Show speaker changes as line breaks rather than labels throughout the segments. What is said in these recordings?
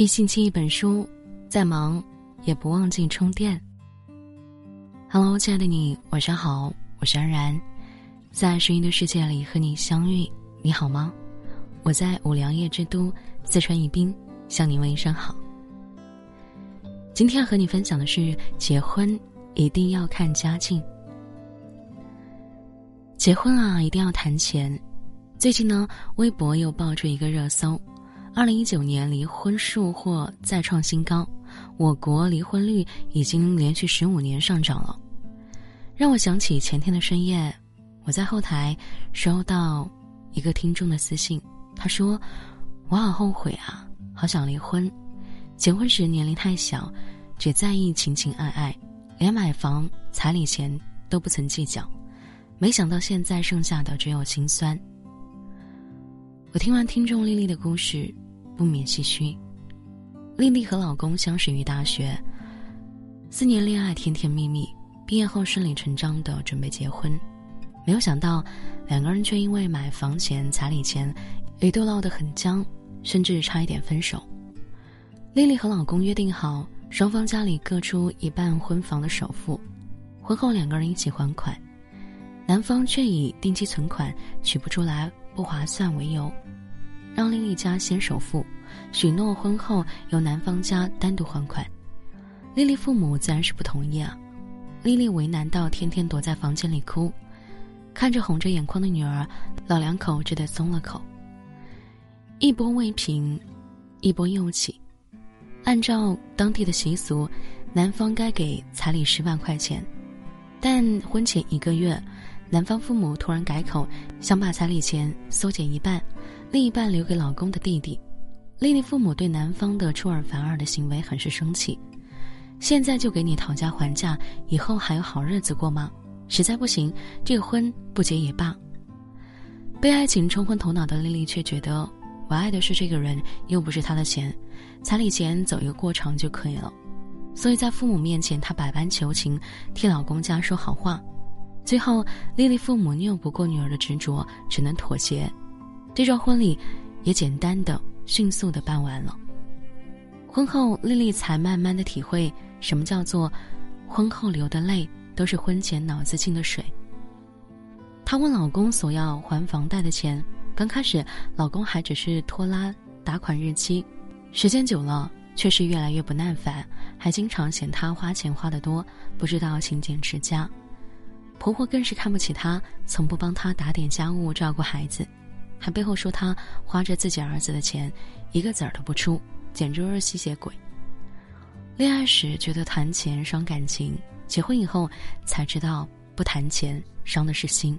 一星期一本书，再忙也不忘记充电。Hello，亲爱的你，晚上好，我是安然，在声音的世界里和你相遇，你好吗？我在五粮液之都四川宜宾，向你问一声好。今天要和你分享的是，结婚一定要看家境。结婚啊，一定要谈钱。最近呢，微博又爆出一个热搜：二零一九年离婚数或再创新高，我国离婚率已经连续十五年上涨了。让我想起前天的深夜，我在后台收到一个听众的私信，他说：“我好后悔啊，好想离婚。结婚时年龄太小，只在意情情爱爱，连买房彩礼钱都不曾计较。”没想到现在剩下的只有心酸。我听完听众丽丽的故事，不免唏嘘。丽丽和老公相识于大学，四年恋爱甜甜蜜蜜，毕业后顺理成章的准备结婚，没有想到两个人却因为买房钱、彩礼钱，一度闹得很僵，甚至差一点分手。丽丽和老公约定好，双方家里各出一半婚房的首付，婚后两个人一起还款。男方却以定期存款取不出来不划算为由，让丽丽家先首付，许诺婚后由男方家单独还款。丽丽父母自然是不同意啊，丽丽为难到天天躲在房间里哭，看着红着眼眶的女儿，老两口只得松了口。一波未平，一波又起。按照当地的习俗，男方该给彩礼十万块钱，但婚前一个月。男方父母突然改口，想把彩礼钱缩减一半，另一半留给老公的弟弟。丽丽父母对男方的出尔反尔的行为很是生气，现在就给你讨价还价，以后还有好日子过吗？实在不行，这个婚不结也罢。被爱情冲昏头脑的丽丽却觉得，我爱的是这个人，又不是他的钱，彩礼钱走一个过场就可以了。所以在父母面前，她百般求情，替老公家说好话。最后，丽丽父母拗不过女儿的执着，只能妥协。这桩婚礼也简单的、迅速的办完了。婚后，丽丽才慢慢的体会什么叫做婚后流的泪都是婚前脑子进的水。她问老公索要还房贷的钱，刚开始老公还只是拖拉打款日期，时间久了却是越来越不耐烦，还经常嫌她花钱花得多，不知道勤俭持家。婆婆更是看不起她，从不帮她打点家务、照顾孩子，还背后说他花着自己儿子的钱，一个子儿都不出，简直是吸血鬼。恋爱时觉得谈钱伤感情，结婚以后才知道不谈钱伤的是心。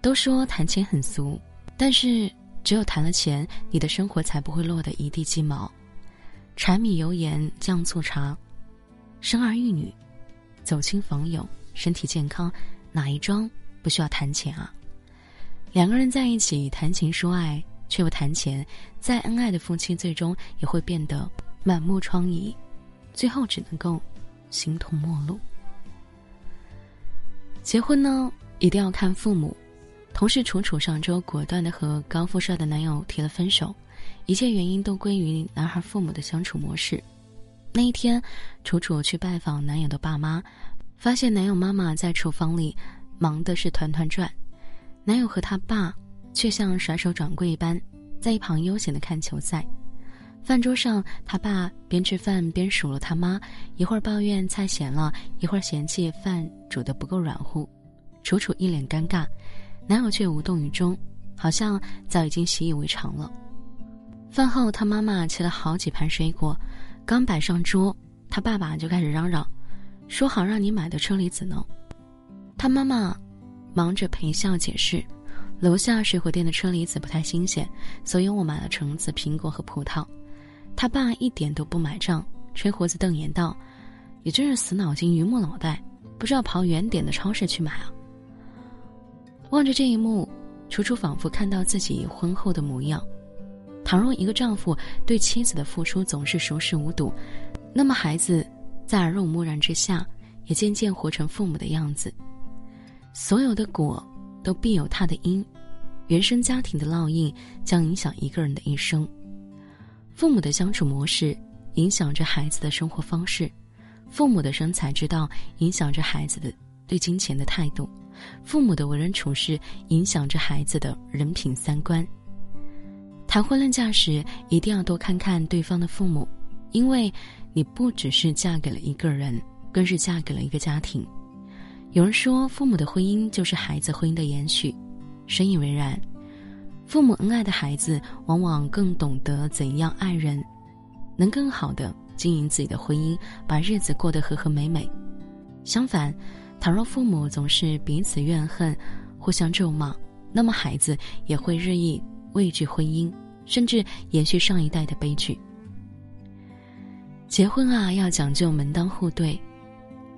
都说谈钱很俗，但是只有谈了钱，你的生活才不会落得一地鸡毛。柴米油盐酱醋茶，生儿育女，走亲访友。身体健康，哪一桩不需要谈钱啊？两个人在一起谈情说爱，却不谈钱，再恩爱的夫妻最终也会变得满目疮痍，最后只能够形同陌路。结婚呢，一定要看父母。同事楚楚上周果断的和高富帅的男友提了分手，一切原因都归于男孩父母的相处模式。那一天，楚楚去拜访男友的爸妈。发现男友妈妈在厨房里忙的是团团转，男友和他爸却像甩手掌柜一般，在一旁悠闲的看球赛。饭桌上，他爸边吃饭边数落他妈，一会儿抱怨菜咸了，一会儿嫌弃饭煮的不够软乎。楚楚一脸尴尬，男友却无动于衷，好像早已经习以为常了。饭后，他妈妈切了好几盘水果，刚摆上桌，他爸爸就开始嚷嚷。说好让你买的车厘子呢，他妈妈忙着陪笑解释，楼下水果店的车厘子不太新鲜，所以我买了橙子、苹果和葡萄。他爸一点都不买账，吹胡子瞪眼道：“你真是死脑筋、榆木脑袋，不知道跑远点的超市去买啊！”望着这一幕，楚楚仿佛看到自己婚后的模样。倘若一个丈夫对妻子的付出总是熟视无睹，那么孩子。在耳濡目染之下，也渐渐活成父母的样子。所有的果都必有它的因，原生家庭的烙印将影响一个人的一生。父母的相处模式影响着孩子的生活方式，父母的生财之道影响着孩子的对金钱的态度，父母的为人处事影响着孩子的人品三观。谈婚论嫁时，一定要多看看对方的父母，因为你不只是嫁给了一个人，更是嫁给了一个家庭。有人说，父母的婚姻就是孩子婚姻的延续，深以为然。父母恩爱的孩子，往往更懂得怎样爱人，能更好的经营自己的婚姻，把日子过得和和美美。相反，倘若父母总是彼此怨恨、互相咒骂，那么孩子也会日益畏惧婚姻，甚至延续上一代的悲剧。结婚啊，要讲究门当户对。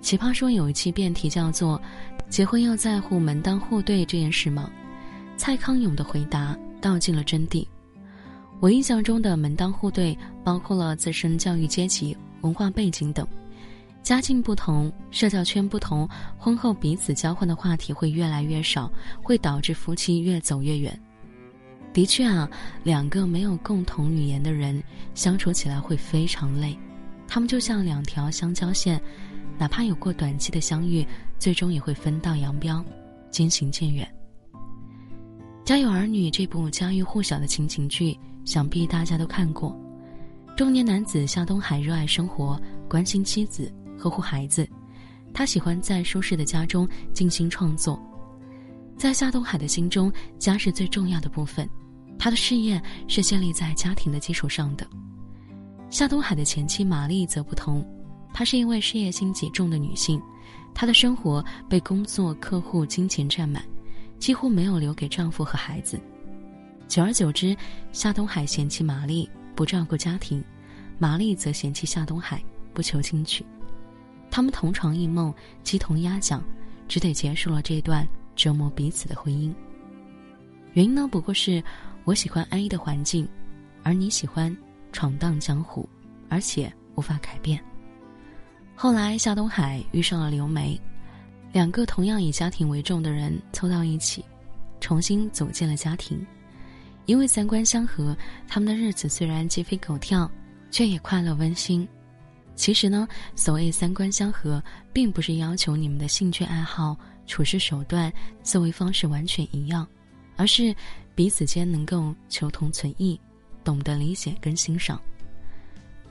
奇葩说有一期辩题叫做“结婚要在乎门当户对这件事吗？”蔡康永的回答道尽了真谛。我印象中的门当户对包括了自身教育阶级、文化背景等，家境不同、社交圈不同，婚后彼此交换的话题会越来越少，会导致夫妻越走越远。的确啊，两个没有共同语言的人相处起来会非常累，他们就像两条相交线。哪怕有过短期的相遇，最终也会分道扬镳，渐行渐远。《家有儿女》这部家喻户晓的情情剧，想必大家都看过。中年男子夏东海热爱生活，关心妻子，呵护孩子。他喜欢在舒适的家中静心创作。在夏东海的心中，家是最重要的部分。他的事业是建立在家庭的基础上的。夏东海的前妻玛丽则不同。她是一位事业心极重的女性，她的生活被工作、客户、金钱占满，几乎没有留给丈夫和孩子。久而久之，夏东海嫌弃玛丽不照顾家庭，玛丽则嫌弃夏东海不求进取。他们同床异梦，鸡同鸭讲，只得结束了这段折磨彼此的婚姻。原因呢，不过是我喜欢安逸的环境，而你喜欢闯荡江湖，而且无法改变。后来，夏东海遇上了刘梅，两个同样以家庭为重的人凑到一起，重新组建了家庭。因为三观相合，他们的日子虽然鸡飞狗跳，却也快乐温馨。其实呢，所谓三观相合，并不是要求你们的兴趣爱好、处事手段、思维方式完全一样，而是彼此间能够求同存异，懂得理解跟欣赏。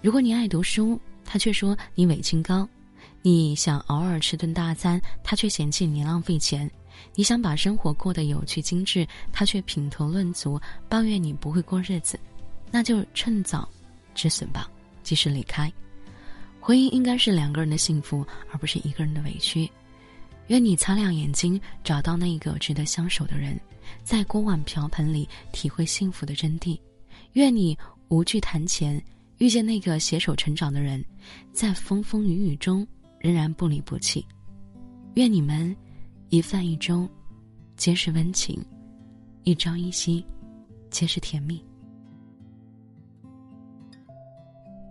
如果你爱读书，他却说你伪清高，你想偶尔吃顿大餐，他却嫌弃你浪费钱；你想把生活过得有趣精致，他却品头论足，抱怨你不会过日子。那就趁早止损吧，及时离开。婚姻应该是两个人的幸福，而不是一个人的委屈。愿你擦亮眼睛，找到那个值得相守的人，在锅碗瓢盆里体会幸福的真谛。愿你无惧谈钱。遇见那个携手成长的人，在风风雨雨中仍然不离不弃。愿你们一饭一粥，皆是温情；一朝一夕，皆是甜蜜。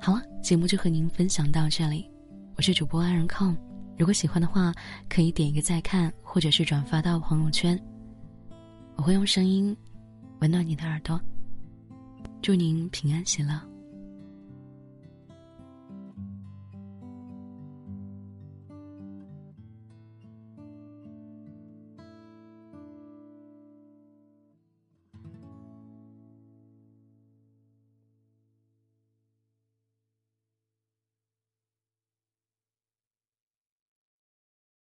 好了，节目就和您分享到这里。我是主播安然控，如果喜欢的话，可以点一个再看，或者是转发到朋友圈。我会用声音温暖你的耳朵。祝您平安喜乐。